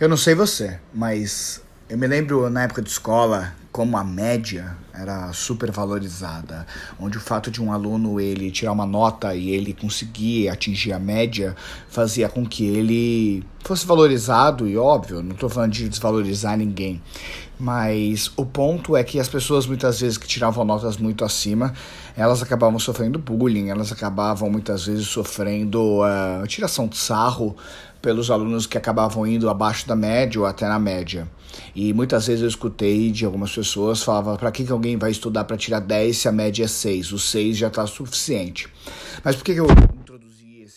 Eu não sei você, mas eu me lembro na época de escola como a média era super valorizada, onde o fato de um aluno ele tirar uma nota e ele conseguir atingir a média fazia com que ele fosse valorizado e óbvio, não estou falando de desvalorizar ninguém, mas o ponto é que as pessoas muitas vezes que tiravam notas muito acima, elas acabavam sofrendo bullying, elas acabavam muitas vezes sofrendo uh, tiração de sarro pelos alunos que acabavam indo abaixo da média ou até na média. E muitas vezes eu escutei de algumas pessoas falava para que, que alguém vai estudar para tirar 10 se a média é 6? O 6 já está suficiente. Mas por que, que eu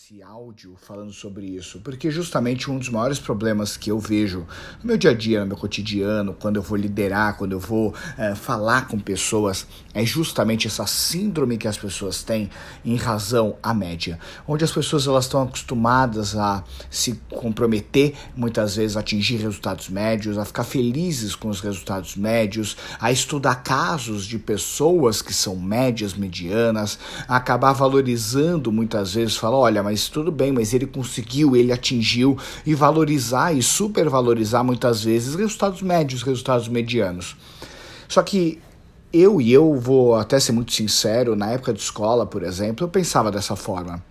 esse áudio falando sobre isso, porque justamente um dos maiores problemas que eu vejo no meu dia a dia, no meu cotidiano, quando eu vou liderar, quando eu vou é, falar com pessoas, é justamente essa síndrome que as pessoas têm em razão à média, onde as pessoas elas estão acostumadas a se comprometer, muitas vezes a atingir resultados médios, a ficar felizes com os resultados médios, a estudar casos de pessoas que são médias, medianas, a acabar valorizando muitas vezes, falar, olha, mas tudo bem, mas ele conseguiu, ele atingiu e valorizar e supervalorizar muitas vezes resultados médios, resultados medianos. Só que eu e eu vou até ser muito sincero, na época de escola, por exemplo, eu pensava dessa forma.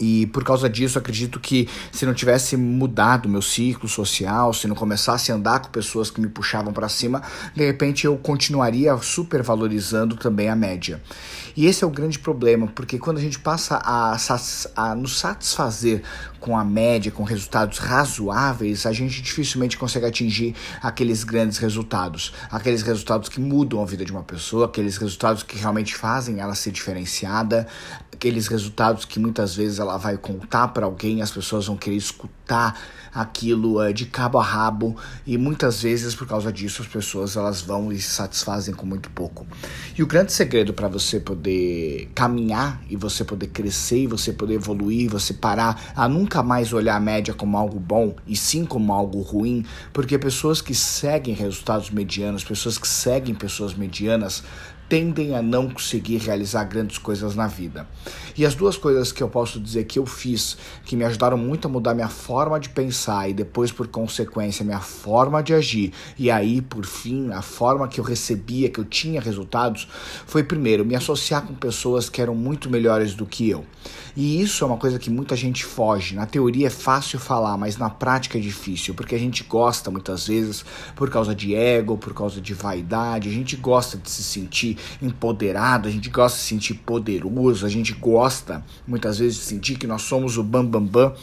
E por causa disso, acredito que se não tivesse mudado meu ciclo social, se não começasse a andar com pessoas que me puxavam para cima, de repente eu continuaria supervalorizando também a média. E esse é o grande problema, porque quando a gente passa a, a nos satisfazer com a média, com resultados razoáveis, a gente dificilmente consegue atingir aqueles grandes resultados, aqueles resultados que mudam a vida de uma pessoa, aqueles resultados que realmente fazem ela ser diferenciada, aqueles resultados que muitas vezes ela vai contar para alguém, as pessoas vão querer escutar aquilo uh, de cabo a rabo e muitas vezes por causa disso as pessoas elas vão e se satisfazem com muito pouco. E o grande segredo para você poder caminhar e você poder crescer e você poder evoluir, você parar a nunca mais olhar a média como algo bom e sim como algo ruim, porque pessoas que seguem resultados medianos, pessoas que seguem pessoas medianas tendem a não conseguir realizar grandes coisas na vida. E as duas coisas que eu posso dizer que eu fiz, que me ajudaram muito a mudar minha forma de pensar e depois, por consequência, minha forma de agir, e aí, por fim, a forma que eu recebia, que eu tinha resultados, foi primeiro me associar com pessoas que eram muito melhores do que eu. E isso é uma coisa que muita gente foge. Na teoria é fácil falar, mas na prática é difícil, porque a gente gosta muitas vezes por causa de ego, por causa de vaidade, a gente gosta de se sentir empoderado, a gente gosta de se sentir poderoso, a gente gosta muitas vezes de sentir que nós somos o bambambam bam, bam,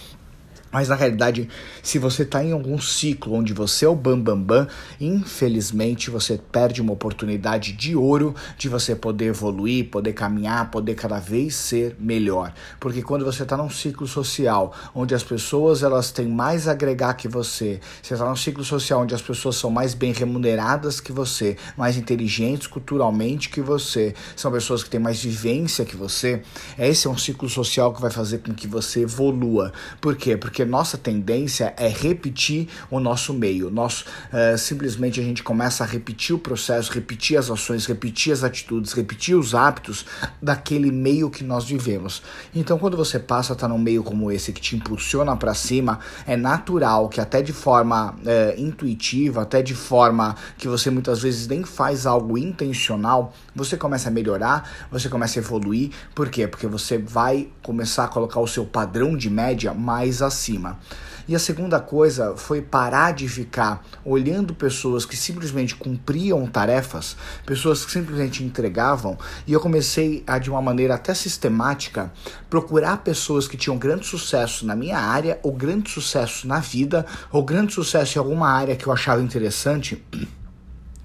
mas na realidade, se você está em algum ciclo onde você é o bambambam, bam, bam, infelizmente você perde uma oportunidade de ouro de você poder evoluir, poder caminhar, poder cada vez ser melhor. Porque quando você está num ciclo social onde as pessoas elas têm mais a agregar que você, você está num ciclo social onde as pessoas são mais bem remuneradas que você, mais inteligentes culturalmente que você, são pessoas que têm mais vivência que você, esse é um ciclo social que vai fazer com que você evolua. Por quê? Porque porque nossa tendência é repetir o nosso meio. Nós é, simplesmente a gente começa a repetir o processo, repetir as ações, repetir as atitudes, repetir os hábitos daquele meio que nós vivemos. Então, quando você passa a estar num meio como esse que te impulsiona para cima, é natural que até de forma é, intuitiva, até de forma que você muitas vezes nem faz algo intencional, você começa a melhorar, você começa a evoluir. Por quê? Porque você vai começar a colocar o seu padrão de média mais acima cima. E a segunda coisa foi parar de ficar olhando pessoas que simplesmente cumpriam tarefas, pessoas que simplesmente entregavam, e eu comecei a, de uma maneira até sistemática, procurar pessoas que tinham grande sucesso na minha área, ou grande sucesso na vida, ou grande sucesso em alguma área que eu achava interessante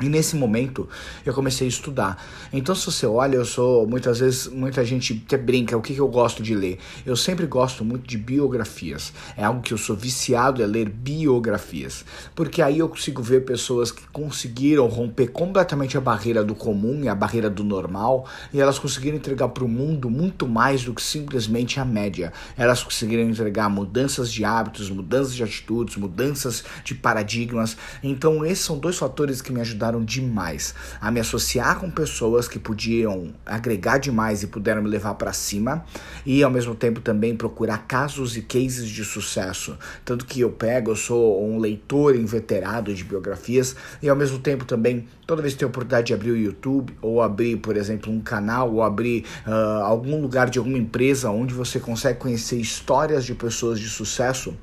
e nesse momento eu comecei a estudar. Então, se você olha, eu sou muitas vezes, muita gente até brinca, o que, que eu gosto de ler? Eu sempre gosto muito de biografias. É algo que eu sou viciado é ler biografias. Porque aí eu consigo ver pessoas que conseguiram romper completamente a barreira do comum e a barreira do normal, e elas conseguiram entregar para o mundo muito mais do que simplesmente a média. Elas conseguiram entregar mudanças de hábitos, mudanças de atitudes, mudanças de paradigmas. Então, esses são dois fatores que me ajudaram ajudaram demais a me associar com pessoas que podiam agregar demais e puderam me levar para cima e ao mesmo tempo também procurar casos e cases de sucesso. Tanto que eu pego, eu sou um leitor inveterado de biografias e ao mesmo tempo também toda vez que tenho a oportunidade de abrir o YouTube ou abrir, por exemplo, um canal ou abrir uh, algum lugar de alguma empresa onde você consegue conhecer histórias de pessoas de sucesso,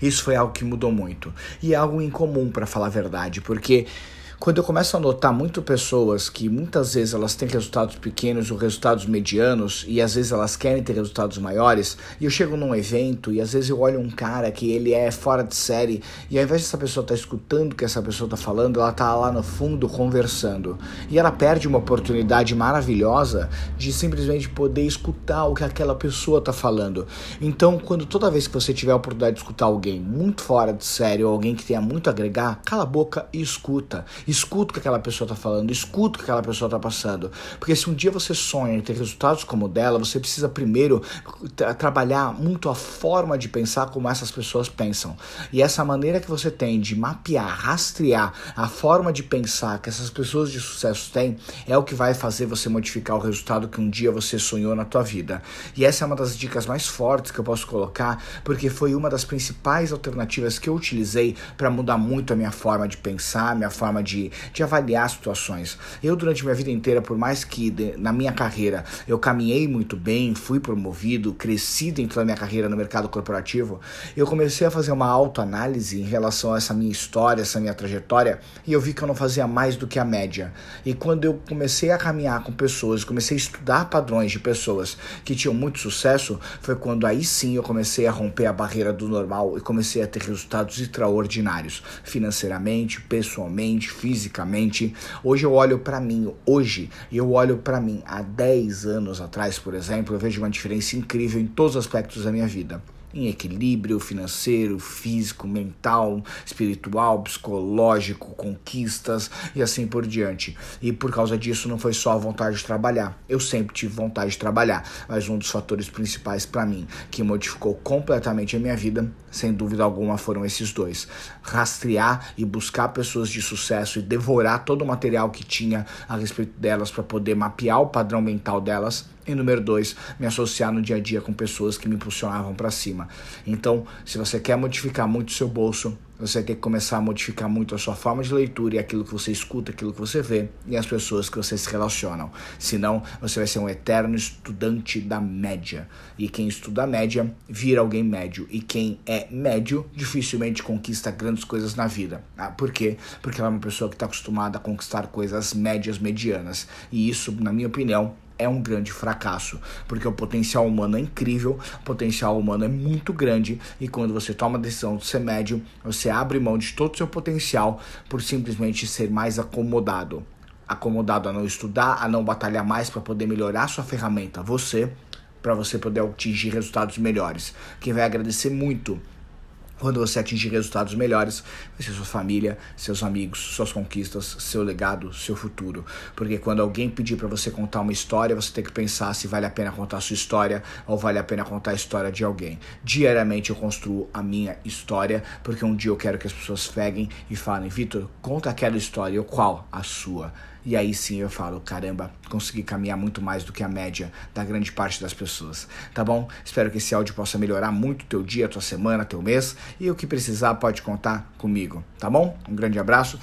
isso foi algo que mudou muito. E é algo incomum, para falar a verdade, porque quando eu começo a notar muito pessoas que muitas vezes elas têm resultados pequenos ou resultados medianos e às vezes elas querem ter resultados maiores, e eu chego num evento e às vezes eu olho um cara que ele é fora de série e ao invés dessa pessoa estar tá escutando o que essa pessoa está falando, ela está lá no fundo conversando. E ela perde uma oportunidade maravilhosa de simplesmente poder escutar o que aquela pessoa está falando. Então, quando toda vez que você tiver a oportunidade de escutar alguém muito fora de série ou alguém que tenha muito a agregar, cala a boca e escuta Escuta o que aquela pessoa está falando, escuta o que aquela pessoa está passando. Porque se um dia você sonha em ter resultados como o dela, você precisa primeiro trabalhar muito a forma de pensar como essas pessoas pensam. E essa maneira que você tem de mapear, rastrear a forma de pensar que essas pessoas de sucesso têm é o que vai fazer você modificar o resultado que um dia você sonhou na tua vida. E essa é uma das dicas mais fortes que eu posso colocar, porque foi uma das principais alternativas que eu utilizei para mudar muito a minha forma de pensar, minha forma de de, de avaliar situações. Eu, durante minha vida inteira, por mais que de, na minha carreira eu caminhei muito bem, fui promovido, cresci dentro da minha carreira no mercado corporativo, eu comecei a fazer uma autoanálise em relação a essa minha história, essa minha trajetória, e eu vi que eu não fazia mais do que a média. E quando eu comecei a caminhar com pessoas, comecei a estudar padrões de pessoas que tinham muito sucesso, foi quando aí sim eu comecei a romper a barreira do normal e comecei a ter resultados extraordinários, financeiramente, pessoalmente, fisicamente. Hoje eu olho para mim, hoje eu olho para mim há 10 anos atrás, por exemplo, eu vejo uma diferença incrível em todos os aspectos da minha vida em equilíbrio financeiro, físico, mental, espiritual, psicológico, conquistas e assim por diante. E por causa disso não foi só a vontade de trabalhar. Eu sempre tive vontade de trabalhar, mas um dos fatores principais para mim que modificou completamente a minha vida, sem dúvida alguma, foram esses dois: rastrear e buscar pessoas de sucesso e devorar todo o material que tinha a respeito delas para poder mapear o padrão mental delas e número dois, me associar no dia a dia com pessoas que me impulsionavam para cima. Então, se você quer modificar muito o seu bolso, você tem que começar a modificar muito a sua forma de leitura e aquilo que você escuta, aquilo que você vê e as pessoas que você se relacionam. Senão, você vai ser um eterno estudante da média. E quem estuda a média vira alguém médio. E quem é médio dificilmente conquista grandes coisas na vida. Ah, por quê? Porque ela é uma pessoa que está acostumada a conquistar coisas médias, medianas. E isso, na minha opinião, é um grande fracasso, porque o potencial humano é incrível, o potencial humano é muito grande e quando você toma a decisão de ser médio, você abre mão de todo o seu potencial por simplesmente ser mais acomodado. Acomodado a não estudar, a não batalhar mais para poder melhorar sua ferramenta, você, para você poder atingir resultados melhores. Quem vai agradecer muito quando você atingir resultados melhores, vai ser sua família, seus amigos, suas conquistas, seu legado, seu futuro. Porque quando alguém pedir para você contar uma história, você tem que pensar se vale a pena contar a sua história ou vale a pena contar a história de alguém. Diariamente eu construo a minha história, porque um dia eu quero que as pessoas peguem e falem: Vitor, conta aquela história, ou qual? A sua. E aí sim eu falo, caramba, consegui caminhar muito mais do que a média da grande parte das pessoas. Tá bom? Espero que esse áudio possa melhorar muito teu dia, tua semana, teu mês. E o que precisar pode contar comigo, tá bom? Um grande abraço.